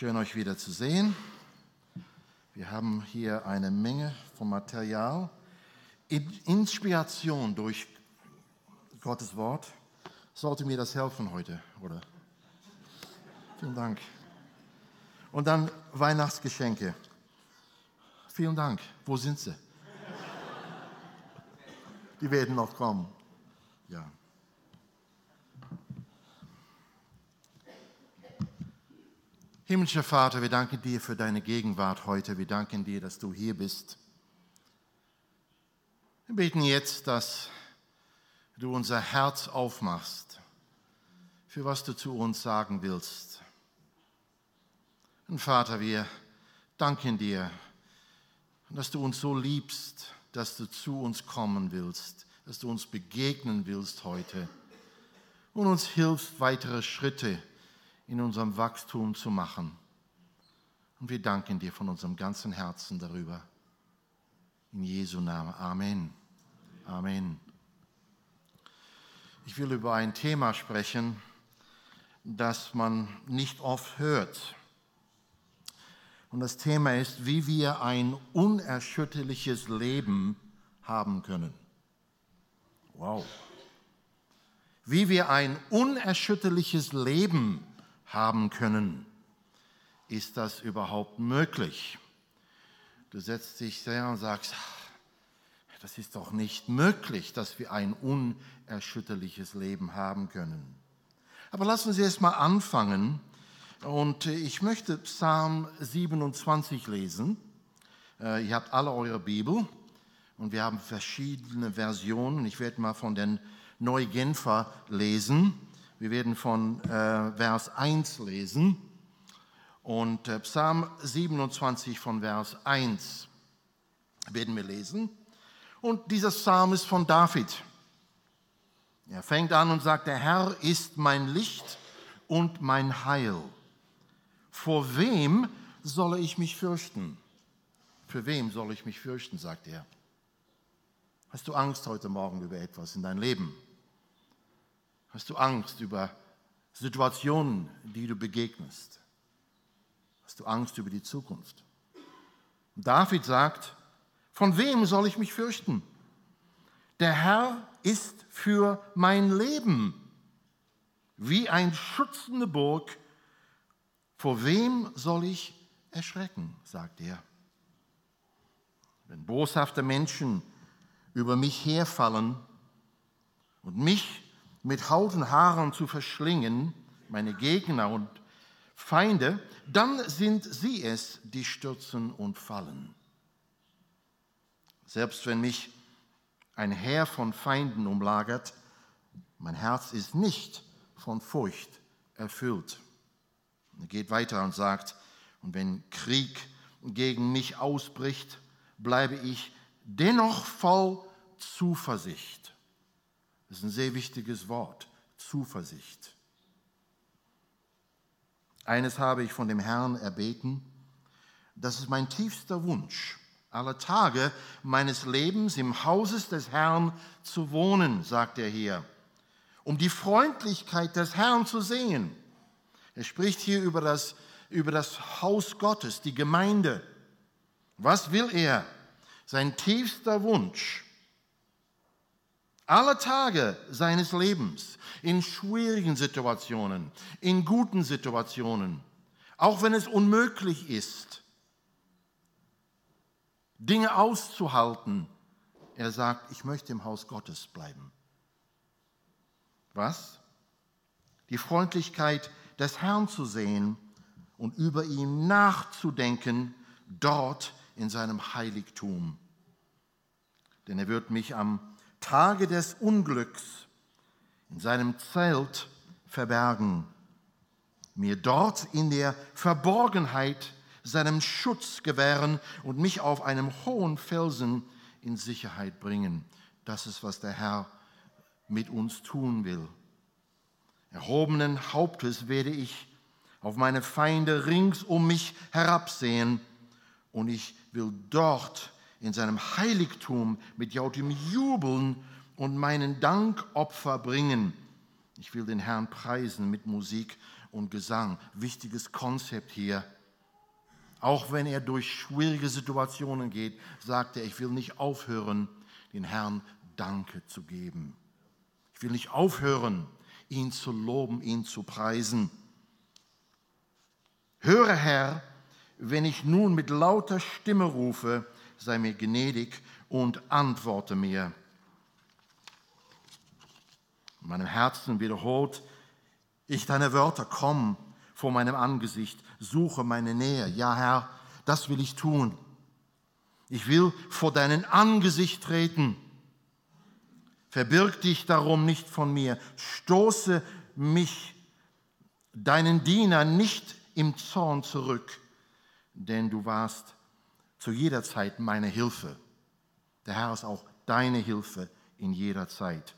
Schön euch wieder zu sehen. Wir haben hier eine Menge von Material. Inspiration durch Gottes Wort. Sollte mir das helfen heute, oder? Vielen Dank. Und dann Weihnachtsgeschenke. Vielen Dank. Wo sind sie? Die werden noch kommen. Ja. Himmlischer Vater, wir danken dir für deine Gegenwart heute. Wir danken dir, dass du hier bist. Wir beten jetzt, dass du unser Herz aufmachst, für was du zu uns sagen willst. Und Vater, wir danken dir, dass du uns so liebst, dass du zu uns kommen willst, dass du uns begegnen willst heute und uns hilfst, weitere Schritte zu in unserem Wachstum zu machen. Und wir danken dir von unserem ganzen Herzen darüber. In Jesu Namen. Amen. Amen. Ich will über ein Thema sprechen, das man nicht oft hört. Und das Thema ist, wie wir ein unerschütterliches Leben haben können. Wow. Wie wir ein unerschütterliches Leben haben können. Ist das überhaupt möglich? Du setzt dich sehr und sagst, das ist doch nicht möglich, dass wir ein unerschütterliches Leben haben können. Aber lassen Sie erst mal anfangen. Und ich möchte Psalm 27 lesen. Äh, ihr habt alle eure Bibel und wir haben verschiedene Versionen. Ich werde mal von den Neugenfer lesen. Wir werden von äh, Vers 1 lesen und äh, Psalm 27 von Vers 1 werden wir lesen. Und dieser Psalm ist von David. Er fängt an und sagt, der Herr ist mein Licht und mein Heil. Vor wem soll ich mich fürchten? Für wem soll ich mich fürchten, sagt er. Hast du Angst heute Morgen über etwas in dein Leben? Hast du Angst über Situationen, die du begegnest? Hast du Angst über die Zukunft? David sagt, von wem soll ich mich fürchten? Der Herr ist für mein Leben wie ein schützende Burg. Vor wem soll ich erschrecken, sagt er. Wenn boshafte Menschen über mich herfallen und mich mit Haut Haaren zu verschlingen, meine Gegner und Feinde, dann sind sie es, die stürzen und fallen. Selbst wenn mich ein Heer von Feinden umlagert, mein Herz ist nicht von Furcht erfüllt. Er geht weiter und sagt, und wenn Krieg gegen mich ausbricht, bleibe ich dennoch voll Zuversicht. Das ist ein sehr wichtiges Wort, Zuversicht. Eines habe ich von dem Herrn erbeten, das ist mein tiefster Wunsch, alle Tage meines Lebens im Hauses des Herrn zu wohnen, sagt er hier, um die Freundlichkeit des Herrn zu sehen. Er spricht hier über das, über das Haus Gottes, die Gemeinde. Was will er? Sein tiefster Wunsch alle Tage seines Lebens, in schwierigen Situationen, in guten Situationen, auch wenn es unmöglich ist, Dinge auszuhalten. Er sagt, ich möchte im Haus Gottes bleiben. Was? Die Freundlichkeit des Herrn zu sehen und über ihn nachzudenken, dort in seinem Heiligtum. Denn er wird mich am Tage des Unglücks in seinem Zelt verbergen, mir dort in der Verborgenheit seinem Schutz gewähren und mich auf einem hohen Felsen in Sicherheit bringen. Das ist, was der Herr mit uns tun will. Erhobenen Hauptes werde ich auf meine Feinde rings um mich herabsehen und ich will dort in seinem Heiligtum mit lautem Jubeln und meinen Dankopfer bringen. Ich will den Herrn preisen mit Musik und Gesang. Wichtiges Konzept hier. Auch wenn er durch schwierige Situationen geht, sagt er, ich will nicht aufhören, den Herrn Danke zu geben. Ich will nicht aufhören, ihn zu loben, ihn zu preisen. Höre, Herr, wenn ich nun mit lauter Stimme rufe, sei mir gnädig und antworte mir. In meinem Herzen wiederholt ich deine Wörter, komm vor meinem Angesicht, suche meine Nähe. Ja, Herr, das will ich tun. Ich will vor deinen Angesicht treten. Verbirg dich darum nicht von mir. Stoße mich, deinen Diener, nicht im Zorn zurück, denn du warst zu jeder Zeit meine Hilfe. Der Herr ist auch deine Hilfe in jeder Zeit.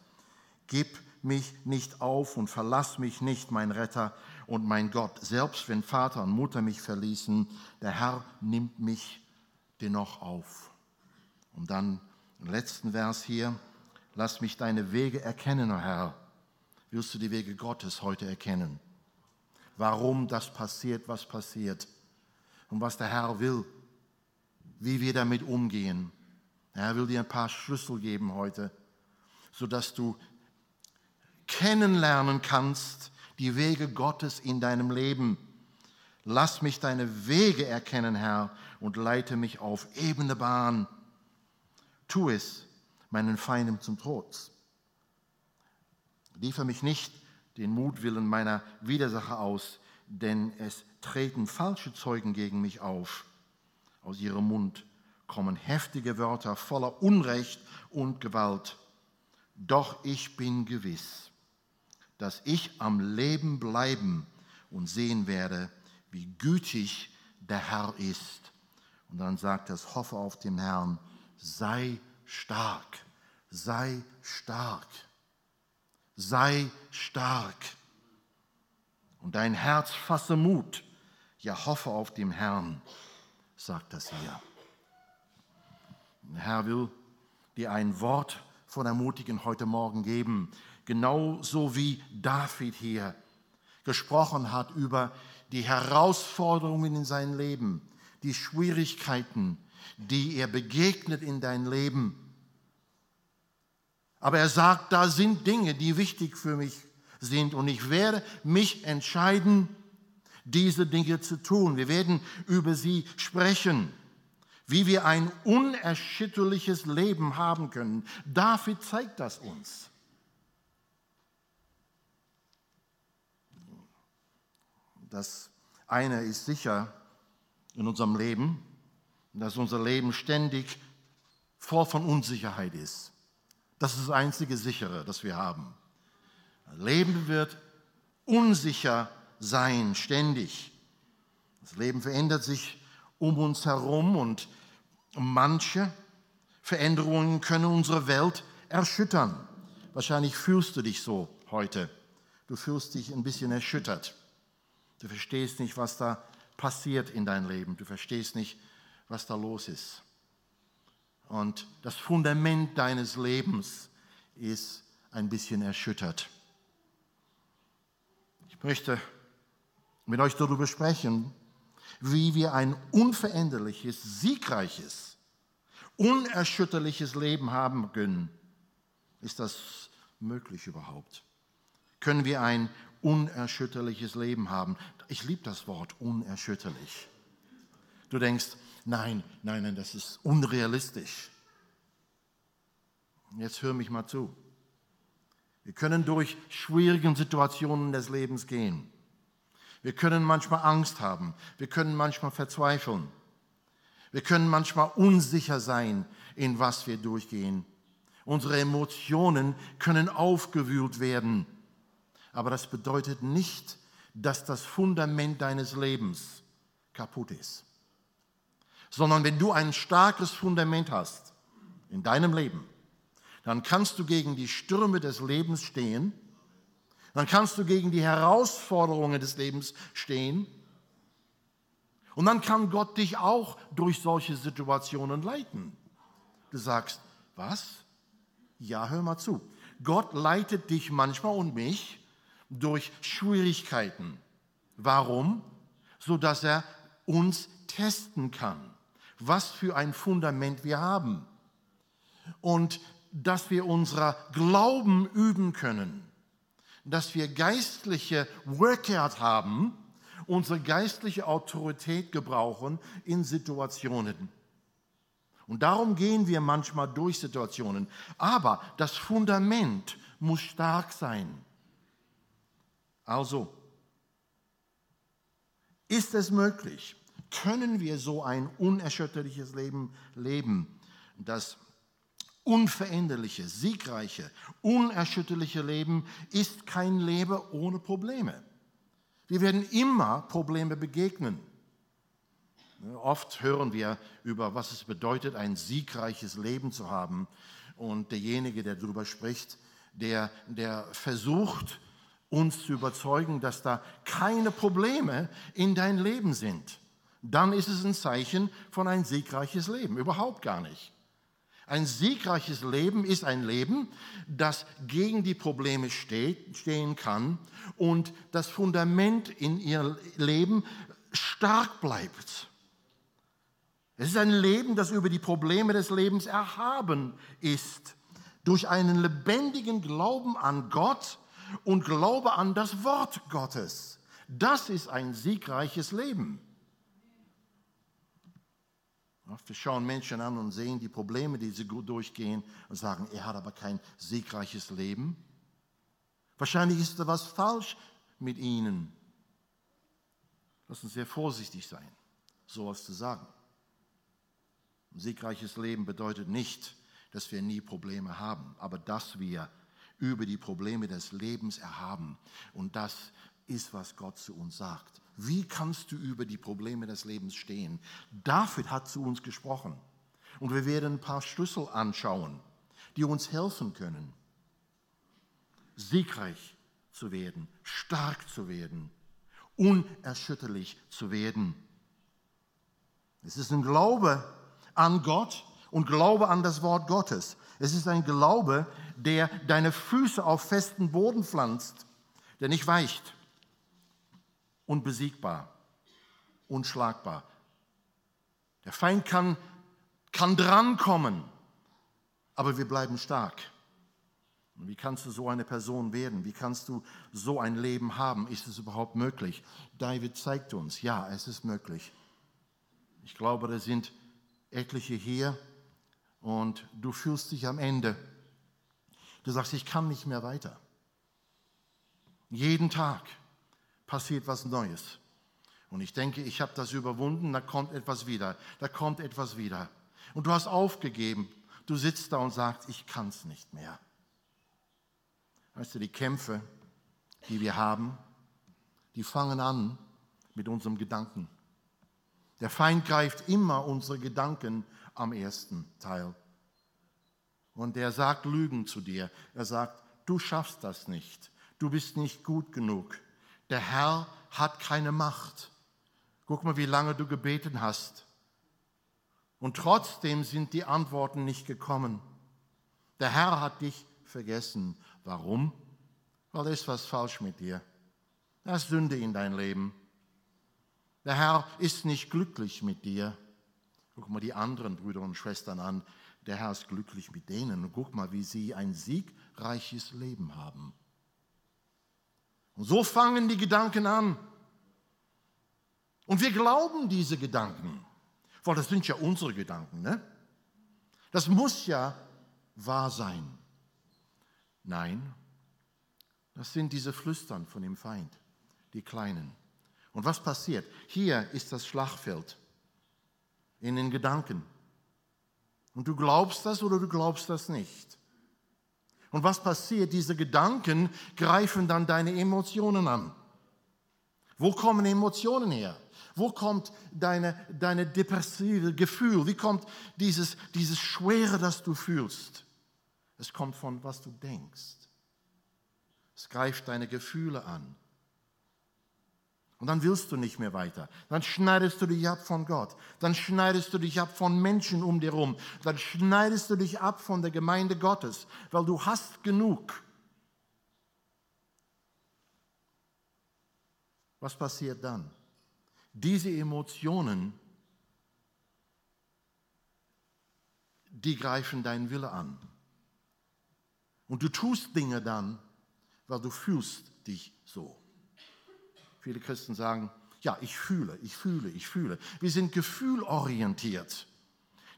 Gib mich nicht auf und verlass mich nicht, mein Retter und mein Gott. Selbst wenn Vater und Mutter mich verließen, der Herr nimmt mich dennoch auf. Und dann im letzten Vers hier, lass mich deine Wege erkennen, o Herr. Wirst du die Wege Gottes heute erkennen? Warum das passiert, was passiert und was der Herr will, wie wir damit umgehen. Er will dir ein paar Schlüssel geben heute, sodass du kennenlernen kannst die Wege Gottes in deinem Leben. Lass mich deine Wege erkennen, Herr, und leite mich auf ebene Bahn. Tu es meinen Feinden zum Trotz. Liefere mich nicht den Mutwillen meiner Widersacher aus, denn es treten falsche Zeugen gegen mich auf. Aus ihrem Mund kommen heftige Wörter voller Unrecht und Gewalt. Doch ich bin gewiss, dass ich am Leben bleiben und sehen werde, wie gütig der Herr ist. Und dann sagt es, hoffe auf den Herrn, sei stark, sei stark, sei stark. Und dein Herz fasse Mut, ja hoffe auf den Herrn, sagt das hier. Der Herr will dir ein Wort von Ermutigen heute Morgen geben genauso wie David hier gesprochen hat über die Herausforderungen in sein Leben, die Schwierigkeiten, die er begegnet in dein Leben. Aber er sagt, da sind Dinge, die wichtig für mich sind und ich werde mich entscheiden, diese Dinge zu tun. Wir werden über sie sprechen, wie wir ein unerschütterliches Leben haben können. David zeigt das uns. Das eine ist sicher in unserem Leben, dass unser Leben ständig voll von Unsicherheit ist. Das ist das einzige sichere, das wir haben. Leben wird unsicher sein, ständig. Das Leben verändert sich um uns herum und manche Veränderungen können unsere Welt erschüttern. Wahrscheinlich fühlst du dich so heute. Du fühlst dich ein bisschen erschüttert. Du verstehst nicht, was da passiert in deinem Leben. Du verstehst nicht, was da los ist. Und das Fundament deines Lebens ist ein bisschen erschüttert. Ich möchte mit euch darüber sprechen, wie wir ein unveränderliches, siegreiches, unerschütterliches Leben haben können. Ist das möglich überhaupt? Können wir ein unerschütterliches Leben haben. Ich liebe das Wort unerschütterlich. Du denkst, nein, nein, nein, das ist unrealistisch. Jetzt hör mich mal zu. Wir können durch schwierige Situationen des Lebens gehen. Wir können manchmal Angst haben. Wir können manchmal verzweifeln. Wir können manchmal unsicher sein, in was wir durchgehen. Unsere Emotionen können aufgewühlt werden. Aber das bedeutet nicht, dass das Fundament deines Lebens kaputt ist. Sondern wenn du ein starkes Fundament hast in deinem Leben, dann kannst du gegen die Stürme des Lebens stehen, dann kannst du gegen die Herausforderungen des Lebens stehen und dann kann Gott dich auch durch solche Situationen leiten. Du sagst, was? Ja, hör mal zu. Gott leitet dich manchmal und mich durch Schwierigkeiten. Warum? So dass er uns testen kann, was für ein Fundament wir haben und dass wir unser Glauben üben können, dass wir geistliche Workout haben, unsere geistliche Autorität gebrauchen in Situationen. Und darum gehen wir manchmal durch Situationen. Aber das Fundament muss stark sein. Also, ist es möglich? Können wir so ein unerschütterliches Leben leben, das unveränderliche, siegreiche, unerschütterliche Leben ist kein Leben ohne Probleme. Wir werden immer Probleme begegnen. Oft hören wir über, was es bedeutet, ein siegreiches Leben zu haben. Und derjenige, der darüber spricht, der, der versucht, uns zu überzeugen, dass da keine Probleme in dein Leben sind. Dann ist es ein Zeichen von ein siegreiches Leben. Überhaupt gar nicht. Ein siegreiches Leben ist ein Leben, das gegen die Probleme stehen kann und das Fundament in ihr Leben stark bleibt. Es ist ein Leben, das über die Probleme des Lebens erhaben ist, durch einen lebendigen Glauben an Gott und Glaube an das Wort Gottes. Das ist ein siegreiches Leben. Wir schauen Menschen an und sehen die Probleme, die sie durchgehen und sagen, er hat aber kein siegreiches Leben. Wahrscheinlich ist da was falsch mit ihnen. Lass uns sehr vorsichtig sein, sowas zu sagen. Ein siegreiches Leben bedeutet nicht, dass wir nie Probleme haben, aber dass wir über die Probleme des Lebens erhaben. Und das ist, was Gott zu uns sagt. Wie kannst du über die Probleme des Lebens stehen? David hat zu uns gesprochen. Und wir werden ein paar Schlüssel anschauen, die uns helfen können, siegreich zu werden, stark zu werden, unerschütterlich zu werden. Es ist ein Glaube an Gott und Glaube an das Wort Gottes. Es ist ein Glaube, der deine Füße auf festen Boden pflanzt, der nicht weicht unbesiegbar, unschlagbar. Der Feind kann, kann drankommen, aber wir bleiben stark. Und wie kannst du so eine Person werden? Wie kannst du so ein Leben haben? Ist es überhaupt möglich? David zeigt uns, ja, es ist möglich. Ich glaube, da sind etliche hier und du fühlst dich am Ende. Du sagst, ich kann nicht mehr weiter. Jeden Tag passiert was Neues. Und ich denke, ich habe das überwunden, da kommt etwas wieder, da kommt etwas wieder. Und du hast aufgegeben, du sitzt da und sagst, ich kann es nicht mehr. Weißt du, die Kämpfe, die wir haben, die fangen an mit unserem Gedanken. Der Feind greift immer unsere Gedanken am ersten Teil. Und er sagt Lügen zu dir. Er sagt, du schaffst das nicht. Du bist nicht gut genug der Herr hat keine Macht. Guck mal, wie lange du gebeten hast. Und trotzdem sind die Antworten nicht gekommen. Der Herr hat dich vergessen. Warum? Weil ist was falsch mit dir. Da ist Sünde in dein Leben. Der Herr ist nicht glücklich mit dir. Guck mal die anderen Brüder und Schwestern an. Der Herr ist glücklich mit denen. Guck mal, wie sie ein siegreiches Leben haben. Und so fangen die Gedanken an. Und wir glauben diese Gedanken, weil das sind ja unsere Gedanken. Ne? Das muss ja wahr sein. Nein, das sind diese Flüstern von dem Feind, die Kleinen. Und was passiert? Hier ist das Schlachtfeld in den Gedanken. Und du glaubst das oder du glaubst das nicht. Und was passiert? Diese Gedanken greifen dann deine Emotionen an. Wo kommen Emotionen her? Wo kommt deine, deine depressive Gefühl? Wie kommt dieses, dieses Schwere, das du fühlst? Es kommt von, was du denkst. Es greift deine Gefühle an. Und dann willst du nicht mehr weiter. Dann schneidest du dich ab von Gott. Dann schneidest du dich ab von Menschen um dir herum. Dann schneidest du dich ab von der Gemeinde Gottes, weil du hast genug. was passiert dann? Diese Emotionen, die greifen deinen Wille an. Und du tust Dinge dann, weil du fühlst dich. Viele Christen sagen, ja, ich fühle, ich fühle, ich fühle. Wir sind gefühlorientiert.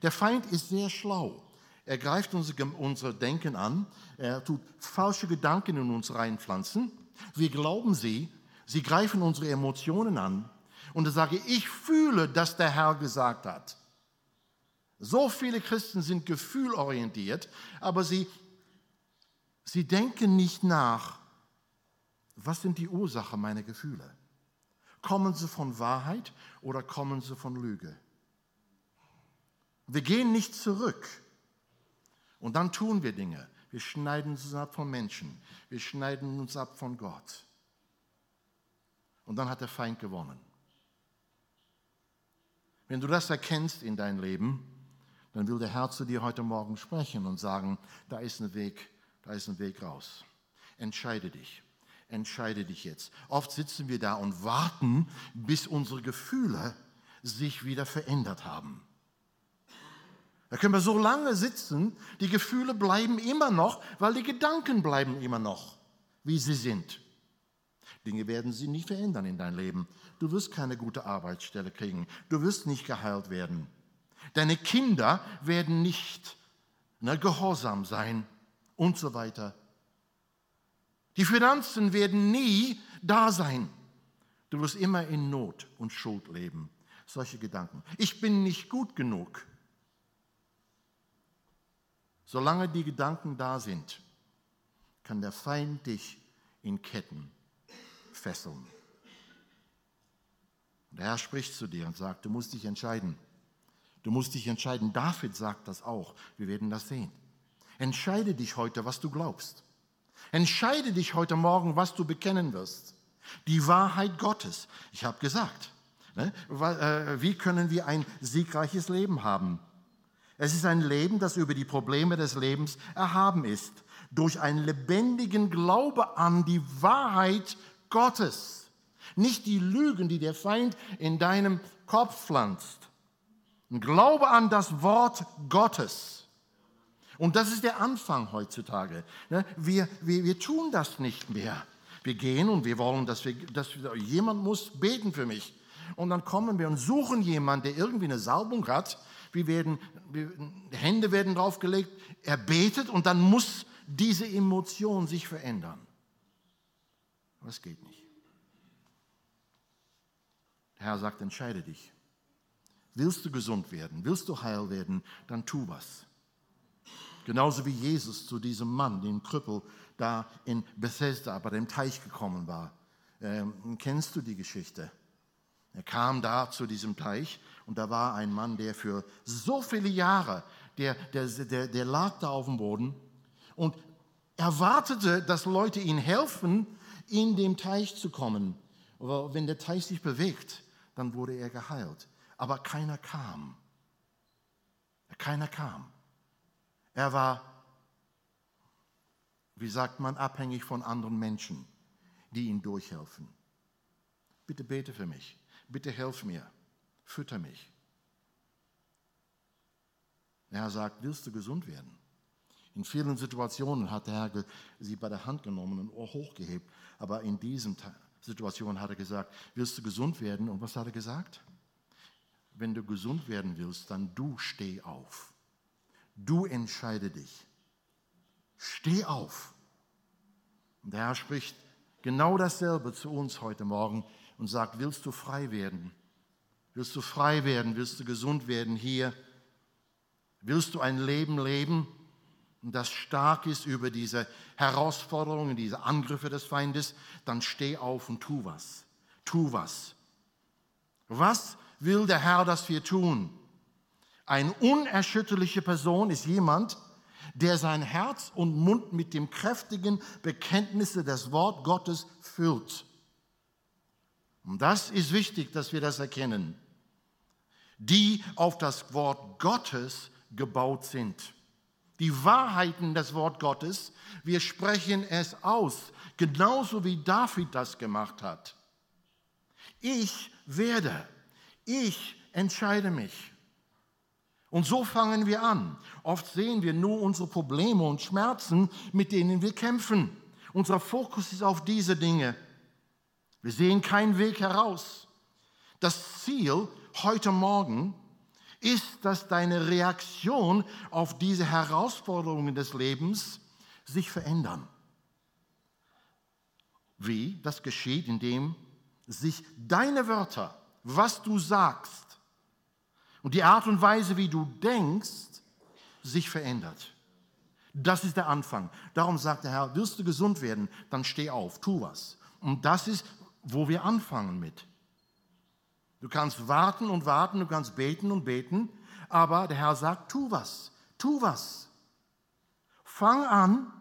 Der Feind ist sehr schlau. Er greift unser, Denken an, er tut falsche Gedanken in uns reinpflanzen. Wir glauben sie, sie greifen unsere Emotionen an. Und er sage, ich fühle, dass der Herr gesagt hat. So viele Christen sind gefühlorientiert, aber sie, sie denken nicht nach, was sind die Ursachen meiner Gefühle? Kommen sie von Wahrheit oder kommen sie von Lüge? Wir gehen nicht zurück. Und dann tun wir Dinge. Wir schneiden uns ab von Menschen. Wir schneiden uns ab von Gott. Und dann hat der Feind gewonnen. Wenn du das erkennst in dein Leben, dann will der Herr zu dir heute Morgen sprechen und sagen, da ist ein Weg, da ist ein Weg raus. Entscheide dich. Entscheide dich jetzt. Oft sitzen wir da und warten, bis unsere Gefühle sich wieder verändert haben. Da können wir so lange sitzen, die Gefühle bleiben immer noch, weil die Gedanken bleiben immer noch, wie sie sind. Dinge werden sie nicht verändern in dein Leben. Du wirst keine gute Arbeitsstelle kriegen. Du wirst nicht geheilt werden. Deine Kinder werden nicht ne, gehorsam sein und so weiter. Die Finanzen werden nie da sein. Du wirst immer in Not und Schuld leben. Solche Gedanken. Ich bin nicht gut genug. Solange die Gedanken da sind, kann der Feind dich in Ketten fesseln. Der Herr spricht zu dir und sagt, du musst dich entscheiden. Du musst dich entscheiden. David sagt das auch. Wir werden das sehen. Entscheide dich heute, was du glaubst. Entscheide dich heute Morgen, was du bekennen wirst. Die Wahrheit Gottes. Ich habe gesagt, ne, äh, wie können wir ein siegreiches Leben haben? Es ist ein Leben, das über die Probleme des Lebens erhaben ist. Durch einen lebendigen Glaube an die Wahrheit Gottes. Nicht die Lügen, die der Feind in deinem Kopf pflanzt. Ein Glaube an das Wort Gottes. Und das ist der Anfang heutzutage. Ne? Wir, wir, wir tun das nicht mehr. Wir gehen und wir wollen, dass, wir, dass jemand muss beten für mich. Und dann kommen wir und suchen jemanden, der irgendwie eine Salbung hat. Wir werden, wir, Hände werden draufgelegt, er betet und dann muss diese Emotion sich verändern. Aber es geht nicht. Der Herr sagt, entscheide dich. Willst du gesund werden? Willst du heil werden? Dann tu was. Genauso wie Jesus zu diesem Mann, dem Krüppel, da in Bethesda bei dem Teich gekommen war. Ähm, kennst du die Geschichte? Er kam da zu diesem Teich und da war ein Mann, der für so viele Jahre, der, der, der, der lag da auf dem Boden und erwartete, dass Leute ihm helfen, in den Teich zu kommen. Aber wenn der Teich sich bewegt, dann wurde er geheilt aber keiner kam. Keiner kam. Er war, wie sagt man, abhängig von anderen Menschen, die ihm durchhelfen. Bitte bete für mich. Bitte helf mir. Fütter mich. Der Herr sagt, willst du gesund werden? In vielen Situationen hat der Herr sie bei der Hand genommen und hochgehebt. Aber in diesen Situationen hat er gesagt, willst du gesund werden? Und was hat er gesagt? wenn du gesund werden willst, dann du steh auf. Du entscheide dich. Steh auf. Und der Herr spricht genau dasselbe zu uns heute Morgen und sagt, willst du frei werden? Willst du frei werden? Willst du gesund werden hier? Willst du ein Leben leben, das stark ist über diese Herausforderungen, diese Angriffe des Feindes? Dann steh auf und tu was. Tu was. Was will der Herr, dass wir tun. Eine unerschütterliche Person ist jemand, der sein Herz und Mund mit dem kräftigen Bekenntnisse des Wort Gottes füllt. Und das ist wichtig, dass wir das erkennen. Die auf das Wort Gottes gebaut sind. Die Wahrheiten des Wort Gottes, wir sprechen es aus, genauso wie David das gemacht hat. Ich werde. Ich entscheide mich. Und so fangen wir an. Oft sehen wir nur unsere Probleme und Schmerzen, mit denen wir kämpfen. Unser Fokus ist auf diese Dinge. Wir sehen keinen Weg heraus. Das Ziel heute Morgen ist, dass deine Reaktion auf diese Herausforderungen des Lebens sich verändern. Wie? Das geschieht, indem sich deine Wörter, was du sagst, und die Art und Weise, wie du denkst, sich verändert. Das ist der Anfang. Darum sagt der Herr, wirst du gesund werden, dann steh auf, tu was. Und das ist, wo wir anfangen mit. Du kannst warten und warten, du kannst beten und beten, aber der Herr sagt, tu was, tu was. Fang an,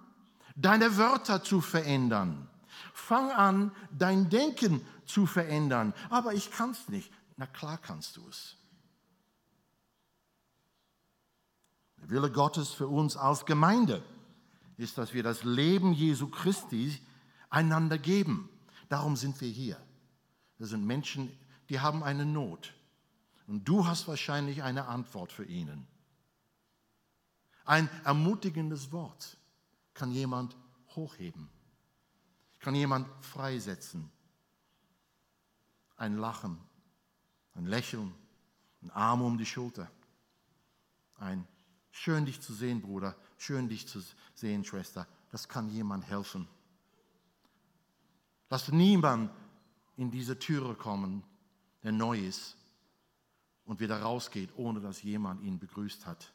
deine Wörter zu verändern. Fang an, dein Denken zu verändern. Aber ich kann es nicht. Na klar kannst du es. Der Wille Gottes für uns als Gemeinde ist, dass wir das Leben Jesu Christi einander geben. Darum sind wir hier. Wir sind Menschen, die haben eine Not. Und du hast wahrscheinlich eine Antwort für ihnen. Ein ermutigendes Wort kann jemand hochheben, kann jemand freisetzen. Ein Lachen, ein Lächeln, ein Arm um die Schulter, ein Schön dich zu sehen, Bruder. Schön dich zu sehen, Schwester. Das kann jemand helfen. Lass niemand in diese Türe kommen, der neu ist und wieder rausgeht, ohne dass jemand ihn begrüßt hat.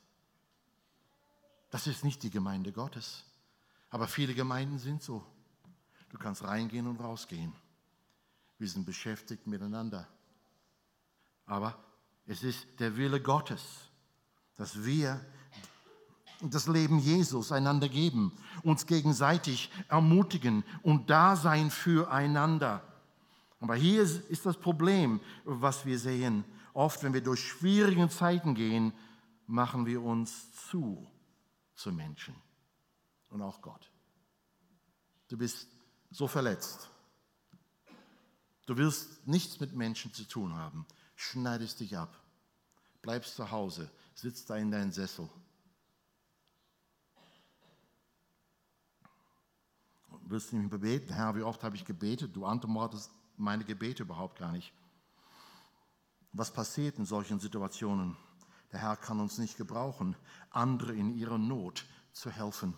Das ist nicht die Gemeinde Gottes. Aber viele Gemeinden sind so. Du kannst reingehen und rausgehen. Wir sind beschäftigt miteinander. Aber es ist der Wille Gottes, dass wir das Leben Jesus einander geben, uns gegenseitig ermutigen und da sein füreinander. Aber hier ist das Problem, was wir sehen. Oft, wenn wir durch schwierige Zeiten gehen, machen wir uns zu zu Menschen und auch Gott. Du bist so verletzt. Du willst nichts mit Menschen zu tun haben. Schneidest dich ab. Bleibst zu Hause. Sitzt da in deinem Sessel wirst du mehr beten. Herr, wie oft habe ich gebetet? Du antwortest meine Gebete überhaupt gar nicht. Was passiert in solchen Situationen? Der Herr kann uns nicht gebrauchen, andere in ihrer Not zu helfen.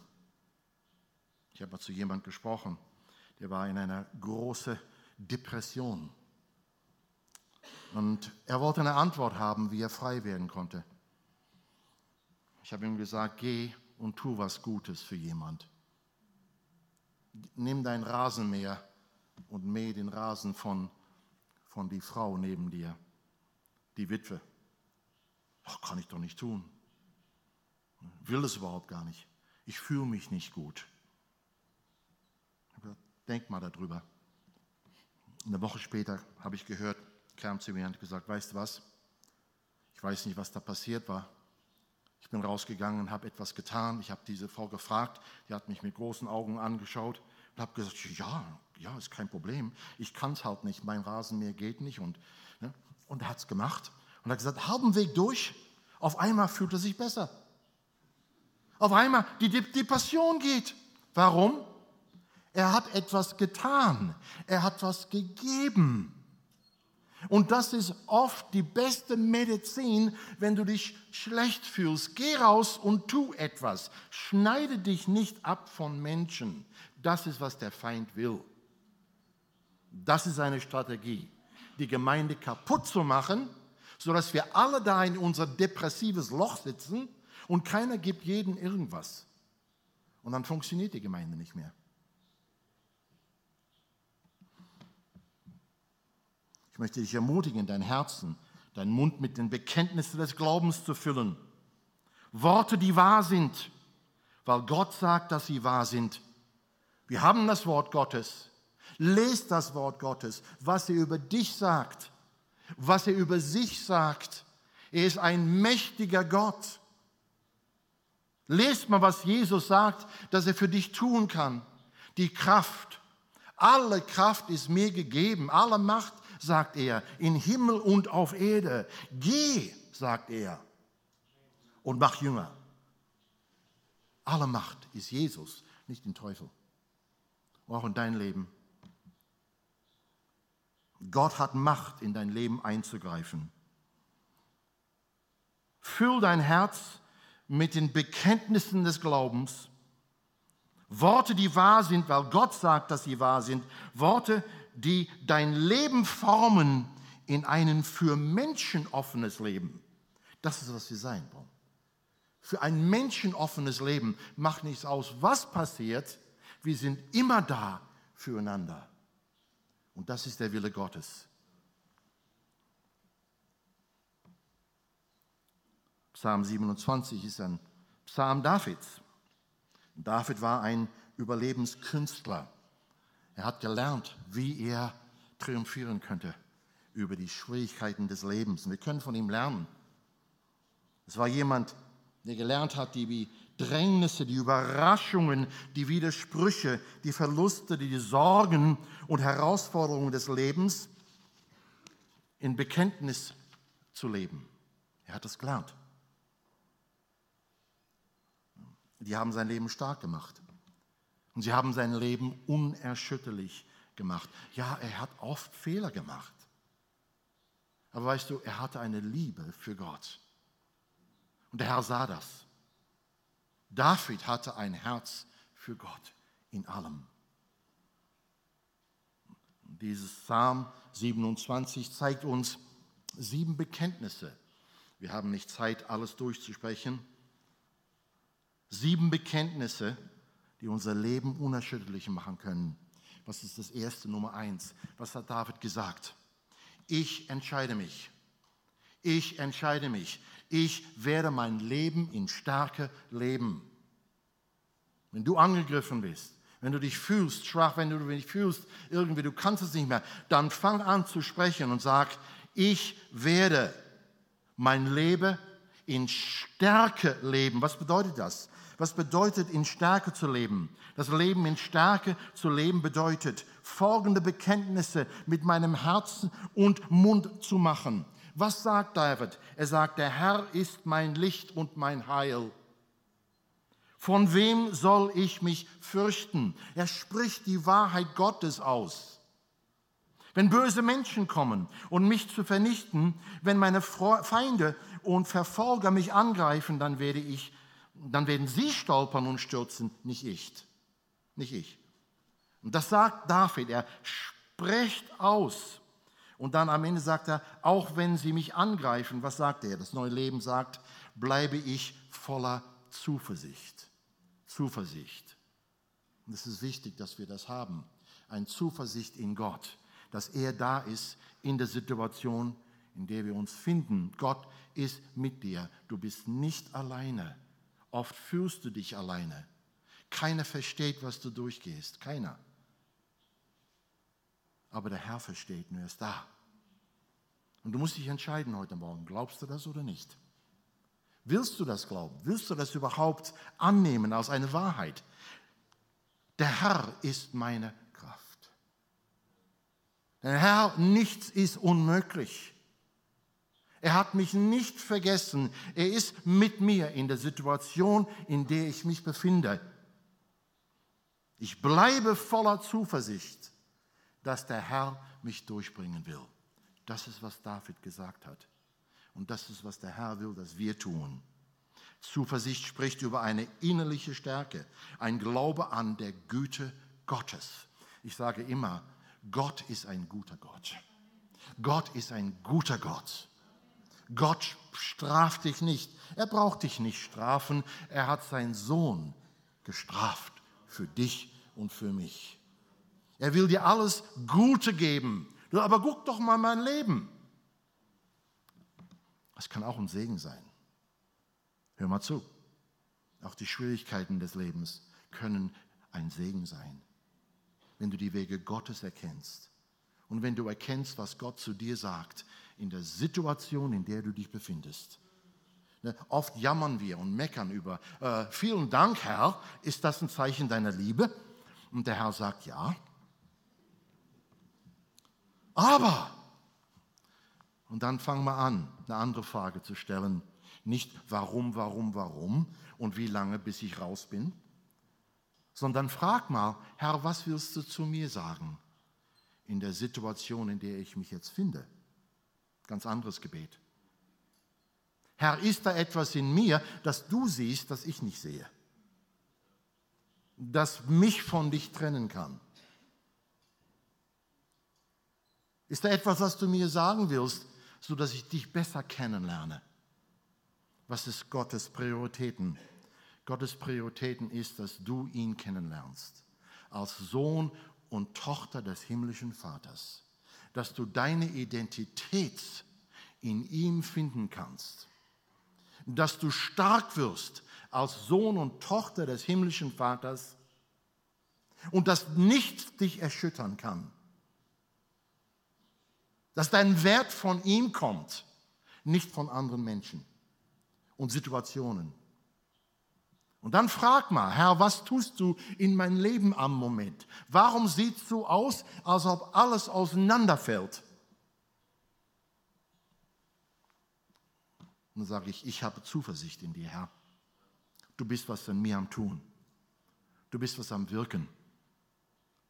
Ich habe mal zu jemandem gesprochen, der war in einer großen Depression. Und er wollte eine Antwort haben, wie er frei werden konnte. Ich habe ihm gesagt, geh und tu was Gutes für jemand nimm dein Rasenmäher und mäh den Rasen von, von die Frau neben dir, die Witwe. Ach, kann ich doch nicht tun. Will es überhaupt gar nicht. Ich fühle mich nicht gut. Denk mal darüber. Eine Woche später habe ich gehört, kam zu mir und gesagt, weißt du was? Ich weiß nicht, was da passiert war. Ich bin rausgegangen und habe etwas getan. Ich habe diese Frau gefragt, die hat mich mit großen Augen angeschaut und habe gesagt, ja, ja, ist kein Problem. Ich kann es halt nicht, mein Rasenmäher geht nicht. Und, ne? und er hat es gemacht und hat gesagt, halben Weg durch, auf einmal fühlt er sich besser. Auf einmal die, Passion geht. Warum? Er hat etwas getan. Er hat was gegeben. Und das ist oft die beste Medizin, wenn du dich schlecht fühlst. Geh raus und tu etwas. Schneide dich nicht ab von Menschen. Das ist, was der Feind will. Das ist seine Strategie, die Gemeinde kaputt zu machen, sodass wir alle da in unser depressives Loch sitzen und keiner gibt jedem irgendwas. Und dann funktioniert die Gemeinde nicht mehr. Möchte dich ermutigen, dein Herzen, deinen Mund mit den Bekenntnissen des Glaubens zu füllen. Worte, die wahr sind, weil Gott sagt, dass sie wahr sind. Wir haben das Wort Gottes. Lest das Wort Gottes, was er über dich sagt, was er über sich sagt. Er ist ein mächtiger Gott. Lest mal, was Jesus sagt, dass er für dich tun kann. Die Kraft. Alle Kraft ist mir gegeben. Alle Macht sagt er, in Himmel und auf Erde. Geh, sagt er, und mach Jünger. Alle Macht ist Jesus, nicht den Teufel. Auch in dein Leben. Gott hat Macht, in dein Leben einzugreifen. Füll dein Herz mit den Bekenntnissen des Glaubens. Worte, die wahr sind, weil Gott sagt, dass sie wahr sind. Worte, die dein Leben formen in ein für Menschen offenes Leben. Das ist, was wir sein wollen. Für ein menschenoffenes Leben macht nichts aus, was passiert. Wir sind immer da füreinander. Und das ist der Wille Gottes. Psalm 27 ist ein Psalm Davids. David war ein Überlebenskünstler. Er hat gelernt, wie er triumphieren könnte über die Schwierigkeiten des Lebens. Und wir können von ihm lernen. Es war jemand, der gelernt hat, die Drängnisse, die Überraschungen, die Widersprüche, die Verluste, die Sorgen und Herausforderungen des Lebens in Bekenntnis zu leben. Er hat es gelernt. Die haben sein Leben stark gemacht. Und sie haben sein Leben unerschütterlich gemacht. Ja, er hat oft Fehler gemacht. Aber weißt du, er hatte eine Liebe für Gott. Und der Herr sah das. David hatte ein Herz für Gott in allem. Dieses Psalm 27 zeigt uns sieben Bekenntnisse. Wir haben nicht Zeit, alles durchzusprechen. Sieben Bekenntnisse, die unser Leben unerschütterlich machen können. Was ist das erste, Nummer eins? Was hat David gesagt? Ich entscheide mich. Ich entscheide mich ich werde mein Leben in Stärke leben. Wenn du angegriffen bist, wenn du dich fühlst, schwach, wenn du dich fühlst, irgendwie, du kannst es nicht mehr, dann fang an zu sprechen und sag, ich werde mein Leben in Stärke leben. Was bedeutet das? Was bedeutet in Stärke zu leben? Das Leben in Stärke zu leben bedeutet, folgende Bekenntnisse mit meinem Herzen und Mund zu machen. Was sagt David? Er sagt, der Herr ist mein Licht und mein Heil. Von wem soll ich mich fürchten? Er spricht die Wahrheit Gottes aus. Wenn böse Menschen kommen und mich zu vernichten, wenn meine Feinde und Verfolger mich angreifen, dann werde ich, dann werden sie stolpern und stürzen, nicht ich. Nicht ich. Und das sagt David. Er spricht aus. Und dann am Ende sagt er, auch wenn sie mich angreifen, was sagt er? Das neue Leben sagt, bleibe ich voller Zuversicht. Zuversicht. Und es ist wichtig, dass wir das haben. Eine Zuversicht in Gott, dass er da ist in der Situation, in der wir uns finden. Gott ist mit dir. Du bist nicht alleine. Oft fühlst du dich alleine. Keiner versteht, was du durchgehst. Keiner aber der Herr versteht und er ist da. Und du musst dich entscheiden heute Morgen, glaubst du das oder nicht? Willst du das glauben? Willst du das überhaupt annehmen als eine Wahrheit? Der Herr ist meine Kraft. Der Herr, nichts ist unmöglich. Er hat mich nicht vergessen. Er ist mit mir in der Situation, in der ich mich befinde. Ich bleibe voller Zuversicht dass der Herr mich durchbringen will. Das ist, was David gesagt hat. Und das ist, was der Herr will, dass wir tun. Zuversicht spricht über eine innerliche Stärke, ein Glaube an der Güte Gottes. Ich sage immer, Gott ist ein guter Gott. Gott ist ein guter Gott. Gott straft dich nicht. Er braucht dich nicht strafen. Er hat seinen Sohn gestraft für dich und für mich. Er will dir alles Gute geben. Aber guck doch mal mein Leben. Das kann auch ein Segen sein. Hör mal zu. Auch die Schwierigkeiten des Lebens können ein Segen sein, wenn du die Wege Gottes erkennst und wenn du erkennst, was Gott zu dir sagt in der Situation, in der du dich befindest. Ne, oft jammern wir und meckern über, äh, vielen Dank, Herr, ist das ein Zeichen deiner Liebe? Und der Herr sagt, ja, aber Und dann fang mal an, eine andere Frage zu stellen. Nicht warum, warum, warum und wie lange, bis ich raus bin, sondern frag mal, Herr, was willst du zu mir sagen in der Situation, in der ich mich jetzt finde? Ganz anderes Gebet. Herr, ist da etwas in mir, das du siehst, das ich nicht sehe? Das mich von dich trennen kann? Ist da etwas, was du mir sagen willst, sodass ich dich besser kennenlerne? Was ist Gottes Prioritäten? Gottes Prioritäten ist, dass du ihn kennenlernst als Sohn und Tochter des himmlischen Vaters, dass du deine Identität in ihm finden kannst, dass du stark wirst als Sohn und Tochter des himmlischen Vaters und dass nichts dich erschüttern kann dass dein Wert von ihm kommt, nicht von anderen Menschen und Situationen. Und dann frag mal, Herr, was tust du in mein Leben am Moment? Warum sieht es so aus, als ob alles auseinanderfällt? Und dann sage ich, ich habe Zuversicht in dir, Herr. Du bist was an mir am Tun. Du bist was am Wirken.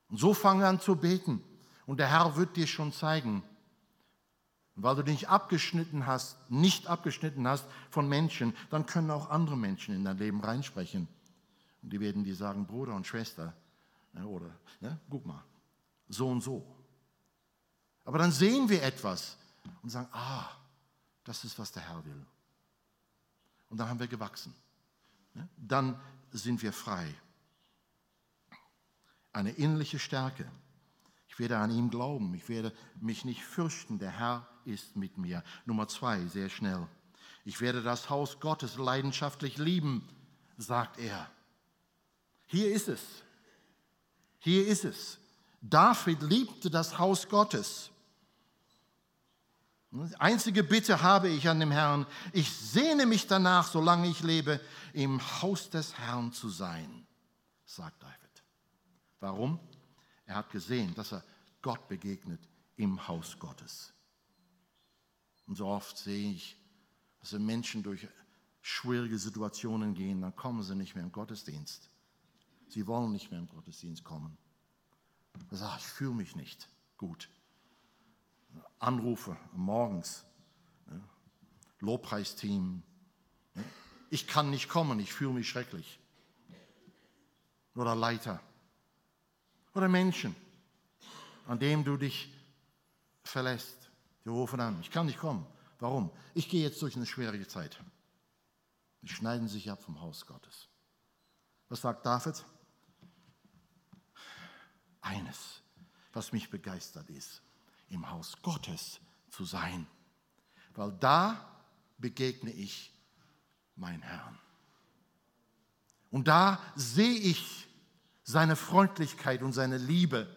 Und so fange an zu beten. Und der Herr wird dir schon zeigen, weil du dich abgeschnitten hast, nicht abgeschnitten hast von Menschen, dann können auch andere Menschen in dein Leben reinsprechen. Und die werden dir sagen, Bruder und Schwester, ne, oder, ne, guck mal, so und so. Aber dann sehen wir etwas und sagen, ah, das ist, was der Herr will. Und dann haben wir gewachsen. Ne? Dann sind wir frei. Eine innerliche Stärke. Ich werde an ihm glauben. Ich werde mich nicht fürchten. Der Herr ist mit mir. Nummer zwei, sehr schnell. Ich werde das Haus Gottes leidenschaftlich lieben, sagt er. Hier ist es. Hier ist es. David liebte das Haus Gottes. Einzige Bitte habe ich an dem Herrn, ich sehne mich danach, solange ich lebe, im Haus des Herrn zu sein, sagt David. Warum? Er hat gesehen, dass er Gott begegnet im Haus Gottes. Und so oft sehe ich, dass wenn Menschen durch schwierige Situationen gehen, dann kommen sie nicht mehr im Gottesdienst. Sie wollen nicht mehr im Gottesdienst kommen. Da sage ich, fühle mich nicht gut. Anrufe morgens, ne? Lobpreisteam. Ne? Ich kann nicht kommen, ich fühle mich schrecklich. Oder Leiter. Oder Menschen, an dem du dich verlässt. Die rufen an, ich kann nicht kommen. Warum? Ich gehe jetzt durch eine schwierige Zeit. Die schneiden sich ab vom Haus Gottes. Was sagt David? Eines, was mich begeistert ist, im Haus Gottes zu sein, weil da begegne ich meinen Herrn. Und da sehe ich seine Freundlichkeit und seine Liebe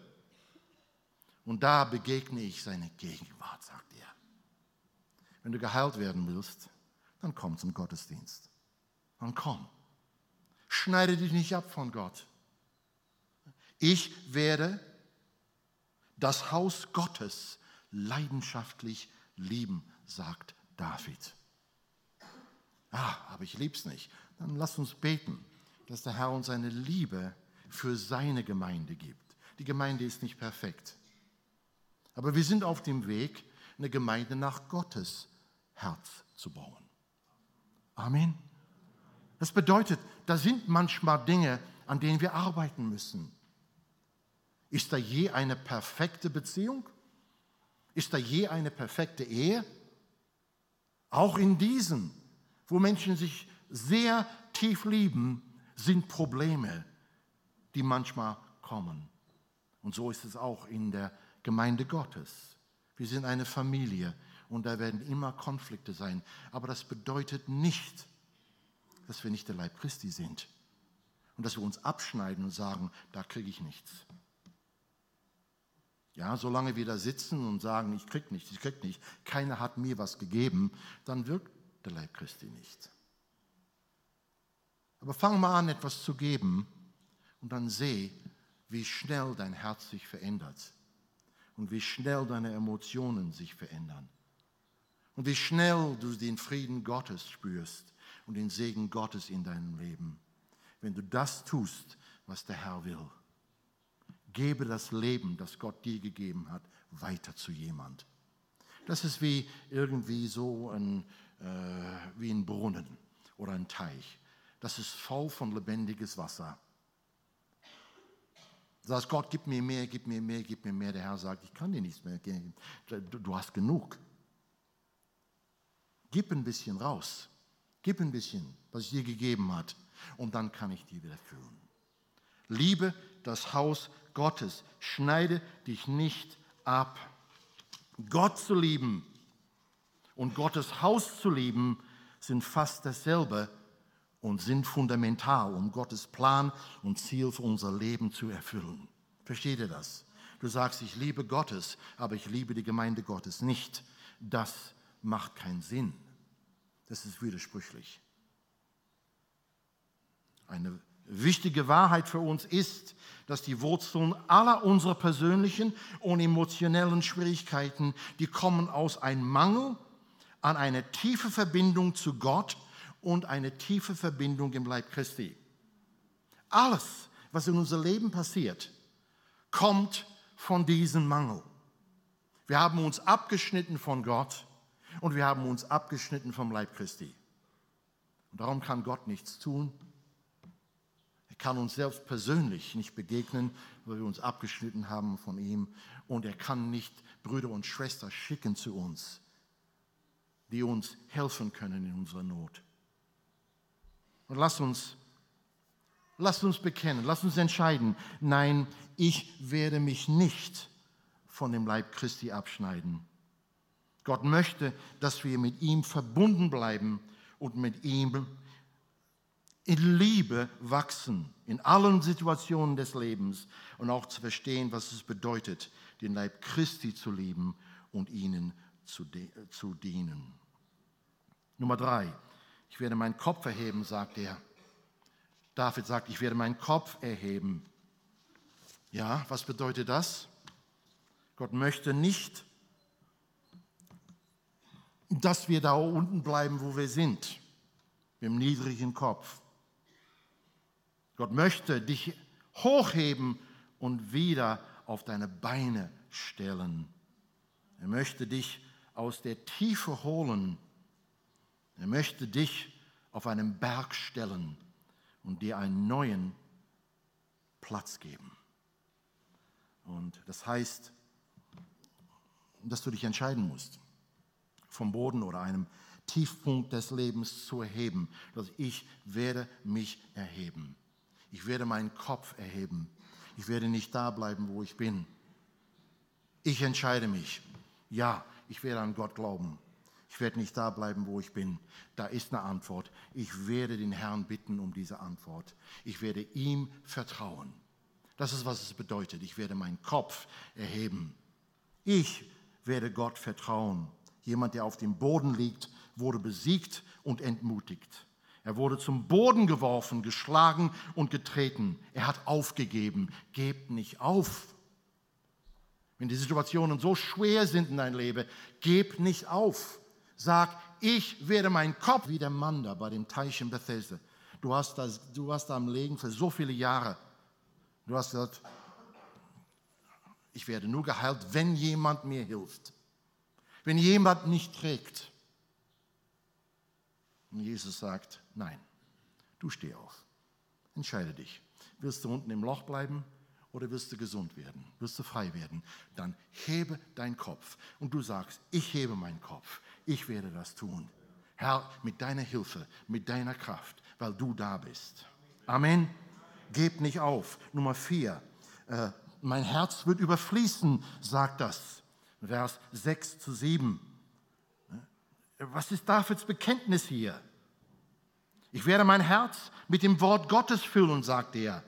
und da begegne ich seine Gegenwart, sagt er. Wenn du geheilt werden willst, dann komm zum Gottesdienst. Dann komm. Schneide dich nicht ab von Gott. Ich werde das Haus Gottes leidenschaftlich lieben, sagt David. Ah, aber ich lieb's nicht. Dann lass uns beten, dass der Herr uns seine Liebe für seine Gemeinde gibt. Die Gemeinde ist nicht perfekt. Aber wir sind auf dem Weg, eine Gemeinde nach Gottes Herz zu bauen. Amen. Das bedeutet, da sind manchmal Dinge, an denen wir arbeiten müssen. Ist da je eine perfekte Beziehung? Ist da je eine perfekte Ehe? Auch in diesen, wo Menschen sich sehr tief lieben, sind Probleme, die manchmal kommen. Und so ist es auch in der Gemeinde Gottes. Wir sind eine Familie und da werden immer Konflikte sein. Aber das bedeutet nicht, dass wir nicht der Leib Christi sind und dass wir uns abschneiden und sagen, da kriege ich nichts. Ja, solange wir da sitzen und sagen, ich krieg nichts, ich krieg nichts, keiner hat mir was gegeben, dann wirkt der Leib Christi nicht. Aber fang mal an, etwas zu geben und dann seh, wie schnell dein Herz sich verändert und wie schnell deine Emotionen sich verändern. Und wie schnell du den Frieden Gottes spürst und den Segen Gottes in deinem Leben, wenn du das tust, was der Herr will. Gebe das Leben, das Gott dir gegeben hat, weiter zu jemand. Das ist wie irgendwie so ein, äh, wie ein Brunnen oder ein Teich. Das ist voll von lebendiges Wasser. Sagst, Gott, gib mir mehr, gib mir mehr, gib mir mehr. Der Herr sagt, ich kann dir nichts mehr geben. Du hast genug. Gib ein bisschen raus. Gib ein bisschen, was ich dir gegeben hat. Und dann kann ich dir wieder füllen. Liebe das Haus Gottes. Schneide dich nicht ab. Gott zu lieben und Gottes Haus zu lieben sind fast dasselbe und sind fundamental, um Gottes Plan und Ziel für unser Leben zu erfüllen. Versteht ihr das? Du sagst, ich liebe Gottes, aber ich liebe die Gemeinde Gottes nicht. Das macht keinen Sinn. Das ist widersprüchlich. Eine wichtige Wahrheit für uns ist, dass die Wurzeln aller unserer persönlichen und emotionellen Schwierigkeiten, die kommen aus einem Mangel an eine tiefe Verbindung zu Gott und eine tiefe Verbindung im Leib Christi. Alles, was in unser Leben passiert, kommt von diesem Mangel. Wir haben uns abgeschnitten von Gott und wir haben uns abgeschnitten vom Leib Christi. Und darum kann Gott nichts tun, er kann uns selbst persönlich nicht begegnen, weil wir uns abgeschnitten haben von ihm. Und er kann nicht Brüder und Schwestern schicken zu uns, die uns helfen können in unserer Not. Und lass uns, lass uns bekennen, lass uns entscheiden, nein, ich werde mich nicht von dem Leib Christi abschneiden. Gott möchte, dass wir mit ihm verbunden bleiben und mit ihm in Liebe wachsen, in allen Situationen des Lebens und auch zu verstehen, was es bedeutet, den Leib Christi zu lieben und ihnen zu, zu dienen. Nummer drei, ich werde meinen Kopf erheben, sagt er. David sagt, ich werde meinen Kopf erheben. Ja, was bedeutet das? Gott möchte nicht, dass wir da unten bleiben, wo wir sind, mit dem niedrigen Kopf. Gott möchte dich hochheben und wieder auf deine Beine stellen. Er möchte dich aus der Tiefe holen. Er möchte dich auf einen Berg stellen und dir einen neuen Platz geben. Und das heißt, dass du dich entscheiden musst, vom Boden oder einem Tiefpunkt des Lebens zu erheben. Dass ich werde mich erheben. Ich werde meinen Kopf erheben. Ich werde nicht da bleiben, wo ich bin. Ich entscheide mich. Ja, ich werde an Gott glauben. Ich werde nicht da bleiben, wo ich bin. Da ist eine Antwort. Ich werde den Herrn bitten um diese Antwort. Ich werde ihm vertrauen. Das ist, was es bedeutet. Ich werde meinen Kopf erheben. Ich werde Gott vertrauen. Jemand, der auf dem Boden liegt, wurde besiegt und entmutigt. Er wurde zum Boden geworfen, geschlagen und getreten. Er hat aufgegeben. Gebt nicht auf. Wenn die Situationen so schwer sind in deinem Leben, geb nicht auf. Sag, ich werde meinen Kopf wie der Mann da bei dem Teich in Bethesda. Du hast, das, du hast da am Legen für so viele Jahre. Du hast gesagt, ich werde nur geheilt, wenn jemand mir hilft. Wenn jemand mich trägt. Und Jesus sagt, nein, du steh auf. Entscheide dich. Willst du unten im Loch bleiben oder willst du gesund werden? Willst du frei werden? Dann hebe deinen Kopf. Und du sagst, ich hebe meinen Kopf. Ich werde das tun. Herr, mit deiner Hilfe, mit deiner Kraft, weil du da bist. Amen. Gebt nicht auf. Nummer vier. Äh, mein Herz wird überfließen, sagt das. Vers 6 zu 7. Was ist Davids Bekenntnis hier? Ich werde mein Herz mit dem Wort Gottes füllen, sagt er,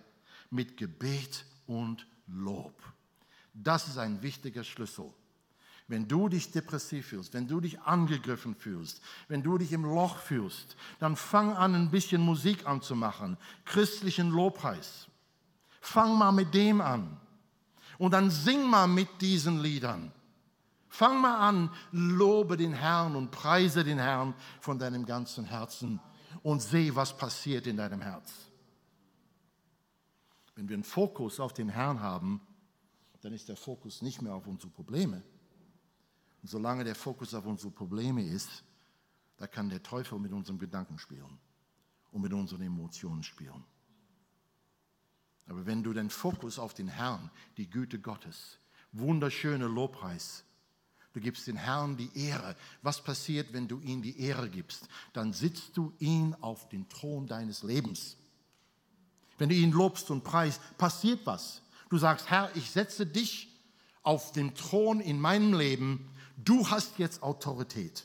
mit Gebet und Lob. Das ist ein wichtiger Schlüssel. Wenn du dich depressiv fühlst, wenn du dich angegriffen fühlst, wenn du dich im Loch fühlst, dann fang an, ein bisschen Musik anzumachen, christlichen Lobpreis. Fang mal mit dem an und dann sing mal mit diesen Liedern. Fang mal an, lobe den Herrn und preise den Herrn von deinem ganzen Herzen und sehe, was passiert in deinem Herz. Wenn wir einen Fokus auf den Herrn haben, dann ist der Fokus nicht mehr auf unsere Probleme. Und solange der Fokus auf unsere Probleme ist, da kann der Teufel mit unseren Gedanken spielen und mit unseren Emotionen spielen. Aber wenn du den Fokus auf den Herrn, die Güte Gottes, wunderschöne Lobpreis, du gibst den Herrn die Ehre. Was passiert, wenn du ihm die Ehre gibst? Dann sitzt du ihn auf den Thron deines Lebens. Wenn du ihn lobst und preist, passiert was. Du sagst, Herr, ich setze dich auf den Thron in meinem Leben. Du hast jetzt Autorität.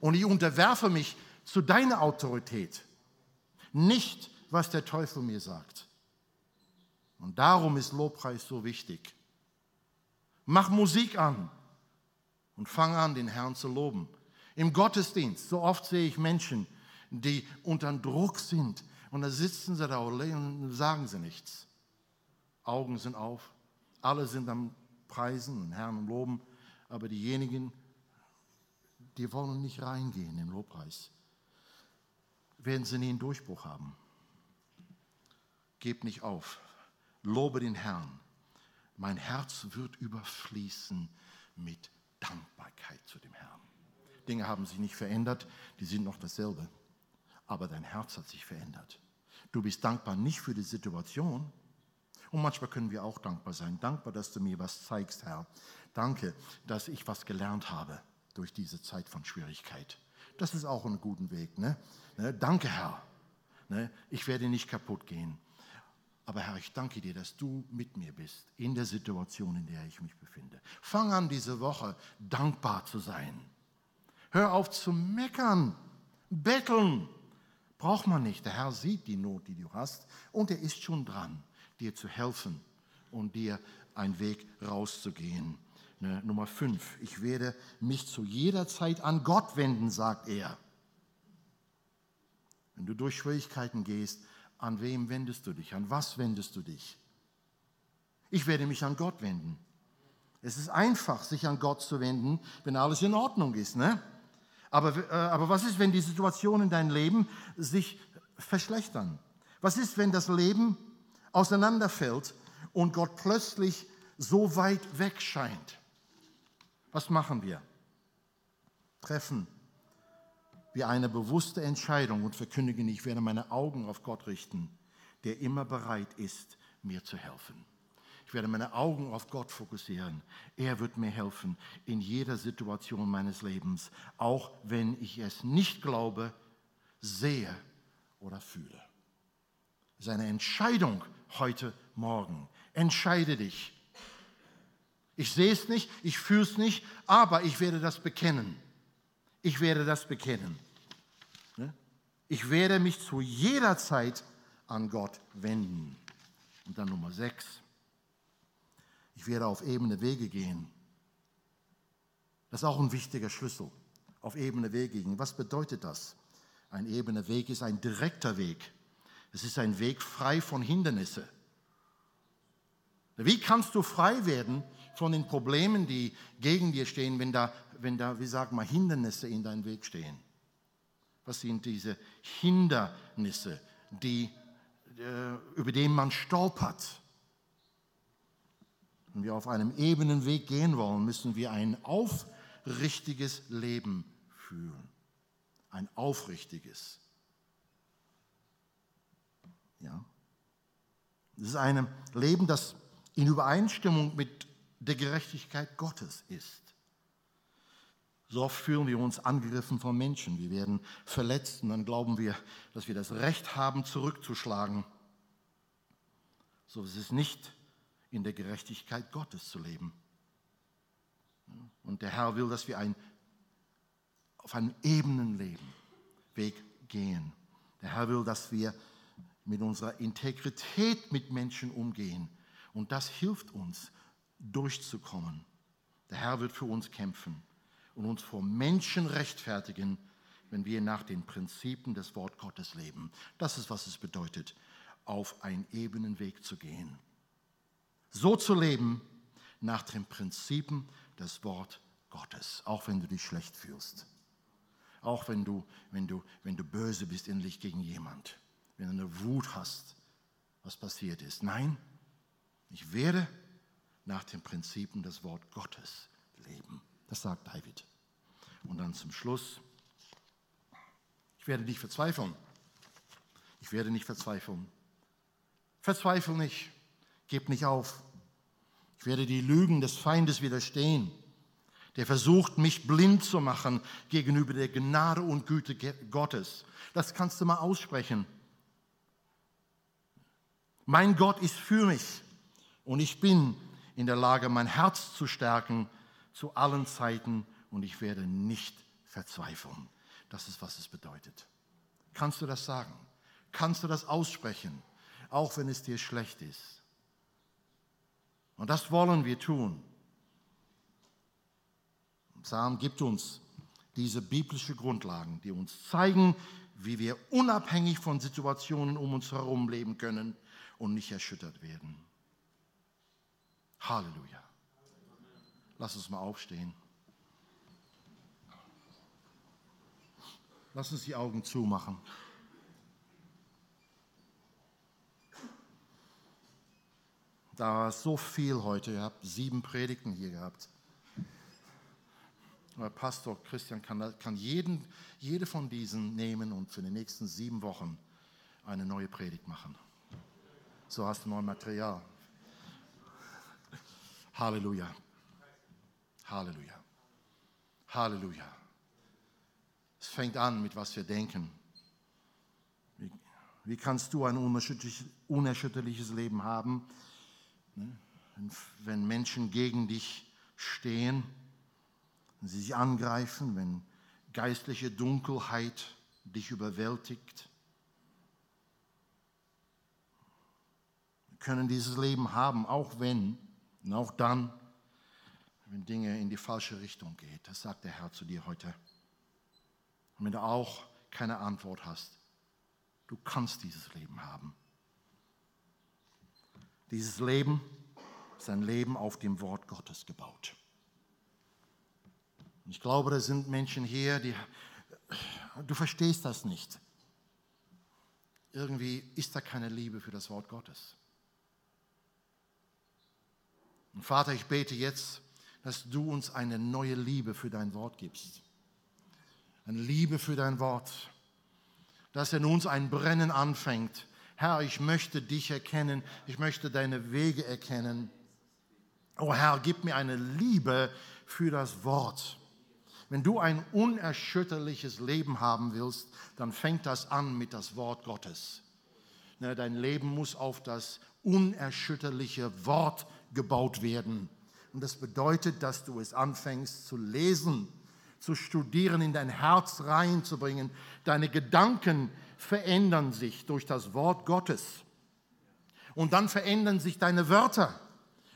Und ich unterwerfe mich zu deiner Autorität. Nicht, was der Teufel mir sagt. Und darum ist Lobpreis so wichtig. Mach Musik an und fang an, den Herrn zu loben. Im Gottesdienst, so oft sehe ich Menschen, die unter Druck sind und da sitzen sie da und sagen sie nichts. Augen sind auf, alle sind am Preisen und Herrn und Loben, aber diejenigen, die wollen nicht reingehen in den Lobpreis, werden sie nie einen Durchbruch haben. Gebt nicht auf, lobe den Herrn. Mein Herz wird überfließen mit Dankbarkeit zu dem Herrn. Dinge haben sich nicht verändert, die sind noch dasselbe, aber dein Herz hat sich verändert. Du bist dankbar nicht für die Situation, und manchmal können wir auch dankbar sein. Dankbar, dass du mir was zeigst, Herr. Danke, dass ich was gelernt habe durch diese Zeit von Schwierigkeit. Das ist auch ein guter Weg. Ne? Ne? Danke, Herr. Ne? Ich werde nicht kaputt gehen. Aber Herr, ich danke dir, dass du mit mir bist in der Situation, in der ich mich befinde. Fang an, diese Woche dankbar zu sein. Hör auf zu meckern, betteln. Braucht man nicht. Der Herr sieht die Not, die du hast, und er ist schon dran, dir zu helfen und dir einen Weg rauszugehen. Ne, Nummer fünf, ich werde mich zu jeder Zeit an Gott wenden, sagt er. Wenn du durch Schwierigkeiten gehst, an wem wendest du dich? An was wendest du dich? Ich werde mich an Gott wenden. Es ist einfach, sich an Gott zu wenden, wenn alles in Ordnung ist. Ne? Aber, äh, aber was ist, wenn die Situationen in deinem Leben sich verschlechtern? Was ist, wenn das Leben auseinanderfällt und Gott plötzlich so weit weg scheint? Was machen wir? Treffen wir eine bewusste Entscheidung und verkündigen, ich werde meine Augen auf Gott richten, der immer bereit ist, mir zu helfen. Ich werde meine Augen auf Gott fokussieren. Er wird mir helfen in jeder Situation meines Lebens, auch wenn ich es nicht glaube, sehe oder fühle. Es ist eine Entscheidung heute Morgen. Entscheide dich. Ich sehe es nicht, ich fühle es nicht, aber ich werde das bekennen. Ich werde das bekennen. Ne? Ich werde mich zu jeder Zeit an Gott wenden. Und dann Nummer sechs. Ich werde auf ebene Wege gehen. Das ist auch ein wichtiger Schlüssel. Auf ebene Wege gehen. Was bedeutet das? Ein ebener Weg ist ein direkter Weg. Es ist ein Weg frei von Hindernissen. Wie kannst du frei werden von den Problemen, die gegen dir stehen, wenn da, wenn da, wie sagen wir, Hindernisse in deinem Weg stehen? Was sind diese Hindernisse, die, äh, über die man stolpert? Wenn wir auf einem ebenen Weg gehen wollen, müssen wir ein aufrichtiges Leben führen. Ein aufrichtiges. Ja. Das ist ein Leben, das in Übereinstimmung mit der Gerechtigkeit Gottes ist. So oft fühlen wir uns angegriffen von Menschen. Wir werden verletzt und dann glauben wir, dass wir das Recht haben, zurückzuschlagen. So ist es nicht in der Gerechtigkeit Gottes zu leben. Und der Herr will, dass wir ein, auf einem ebenen Leben Weg gehen. Der Herr will, dass wir mit unserer Integrität mit Menschen umgehen und das hilft uns, durchzukommen. Der Herr wird für uns kämpfen und uns vor Menschen rechtfertigen, wenn wir nach den Prinzipien des Wort Gottes leben. Das ist, was es bedeutet, auf einen ebenen Weg zu gehen. So zu leben nach den Prinzipien des Wort Gottes, auch wenn du dich schlecht fühlst. Auch wenn du, wenn du, wenn du böse bist innerlich gegen jemand. Wenn du eine Wut hast, was passiert ist. Nein, ich werde nach den Prinzipien des Wort Gottes leben. Das sagt David. Und dann zum Schluss, ich werde nicht verzweifeln. Ich werde nicht verzweifeln. Verzweifle nicht. Gib nicht auf. Ich werde die Lügen des Feindes widerstehen, der versucht, mich blind zu machen gegenüber der Gnade und Güte Gottes. Das kannst du mal aussprechen. Mein Gott ist für mich und ich bin in der Lage, mein Herz zu stärken zu allen Zeiten und ich werde nicht verzweifeln. Das ist, was es bedeutet. Kannst du das sagen? Kannst du das aussprechen, auch wenn es dir schlecht ist? Und das wollen wir tun. Psalm gibt uns diese biblische Grundlagen, die uns zeigen, wie wir unabhängig von Situationen um uns herum leben können und nicht erschüttert werden. Halleluja. Lass uns mal aufstehen. Lass uns die Augen zumachen. Da war so viel heute. Ihr habt sieben Predigten hier gehabt. Aber Pastor Christian kann, kann jeden, jede von diesen nehmen und für die nächsten sieben Wochen eine neue Predigt machen. So hast du neues Material. Halleluja. Halleluja. Halleluja. Es fängt an mit was wir denken. Wie, wie kannst du ein unerschütterliches Leben haben, ne? wenn Menschen gegen dich stehen, wenn sie sich angreifen, wenn geistliche Dunkelheit dich überwältigt? Können dieses Leben haben, auch wenn und auch dann, wenn Dinge in die falsche Richtung gehen. Das sagt der Herr zu dir heute. Und wenn du auch keine Antwort hast, du kannst dieses Leben haben. Dieses Leben ist ein Leben auf dem Wort Gottes gebaut. Und ich glaube, da sind Menschen hier, die, du verstehst das nicht. Irgendwie ist da keine Liebe für das Wort Gottes. Und Vater, ich bete jetzt, dass du uns eine neue Liebe für dein Wort gibst. Eine Liebe für dein Wort. Dass in uns ein Brennen anfängt. Herr, ich möchte dich erkennen. Ich möchte deine Wege erkennen. Oh Herr, gib mir eine Liebe für das Wort. Wenn du ein unerschütterliches Leben haben willst, dann fängt das an mit das Wort Gottes. Dein Leben muss auf das unerschütterliche Wort gebaut werden. Und das bedeutet, dass du es anfängst zu lesen, zu studieren, in dein Herz reinzubringen. Deine Gedanken verändern sich durch das Wort Gottes. Und dann verändern sich deine Wörter,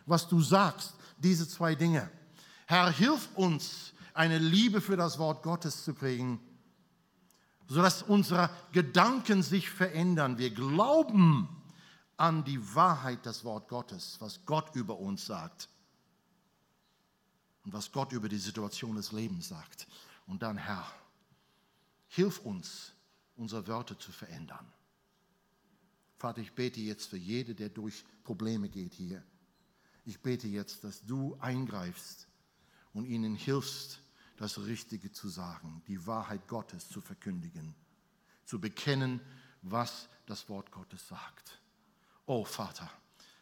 was du sagst, diese zwei Dinge. Herr, hilf uns, eine Liebe für das Wort Gottes zu kriegen, sodass unsere Gedanken sich verändern. Wir glauben, an die Wahrheit des Wort Gottes, was Gott über uns sagt und was Gott über die Situation des Lebens sagt. Und dann, Herr, hilf uns, unsere Wörter zu verändern. Vater, ich bete jetzt für jede, der durch Probleme geht hier. Ich bete jetzt, dass du eingreifst und ihnen hilfst, das Richtige zu sagen, die Wahrheit Gottes zu verkündigen, zu bekennen, was das Wort Gottes sagt. Oh Vater,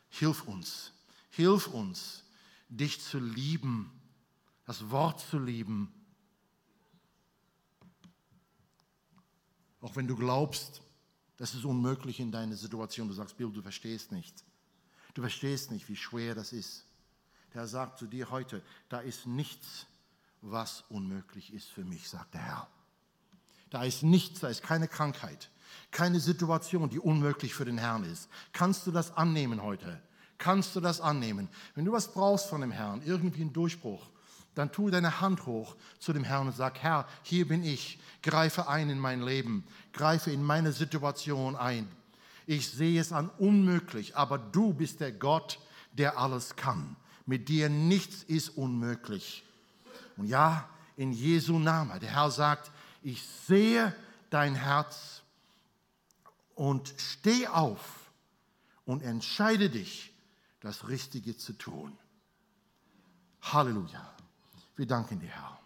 hilf uns, hilf uns, dich zu lieben, das Wort zu lieben. Auch wenn du glaubst, das ist unmöglich in deiner Situation. Du sagst, Bill, du verstehst nicht. Du verstehst nicht, wie schwer das ist. Der sagt zu dir heute, da ist nichts, was unmöglich ist für mich, sagt der Herr. Da ist nichts, da ist keine Krankheit, keine Situation, die unmöglich für den Herrn ist. Kannst du das annehmen heute? Kannst du das annehmen? Wenn du was brauchst von dem Herrn, irgendwie einen Durchbruch, dann tu deine Hand hoch zu dem Herrn und sag, Herr, hier bin ich, greife ein in mein Leben, greife in meine Situation ein. Ich sehe es an unmöglich, aber du bist der Gott, der alles kann. Mit dir nichts ist unmöglich. Und ja, in Jesu Namen. Der Herr sagt, ich sehe dein Herz und steh auf und entscheide dich, das Richtige zu tun. Halleluja. Wir danken dir, Herr.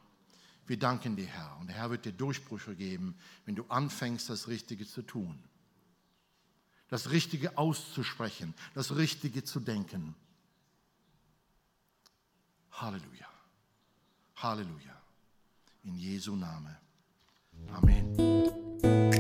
Wir danken dir, Herr. Und der Herr wird dir Durchbrüche geben, wenn du anfängst, das Richtige zu tun. Das Richtige auszusprechen, das Richtige zu denken. Halleluja. Halleluja. In Jesu Name. Amen.